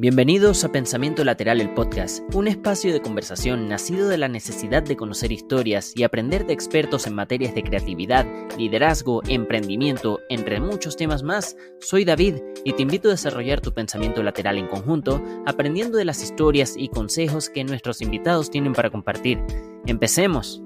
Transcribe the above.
Bienvenidos a Pensamiento Lateral, el podcast, un espacio de conversación nacido de la necesidad de conocer historias y aprender de expertos en materias de creatividad, liderazgo, emprendimiento, entre muchos temas más. Soy David y te invito a desarrollar tu pensamiento lateral en conjunto, aprendiendo de las historias y consejos que nuestros invitados tienen para compartir. Empecemos.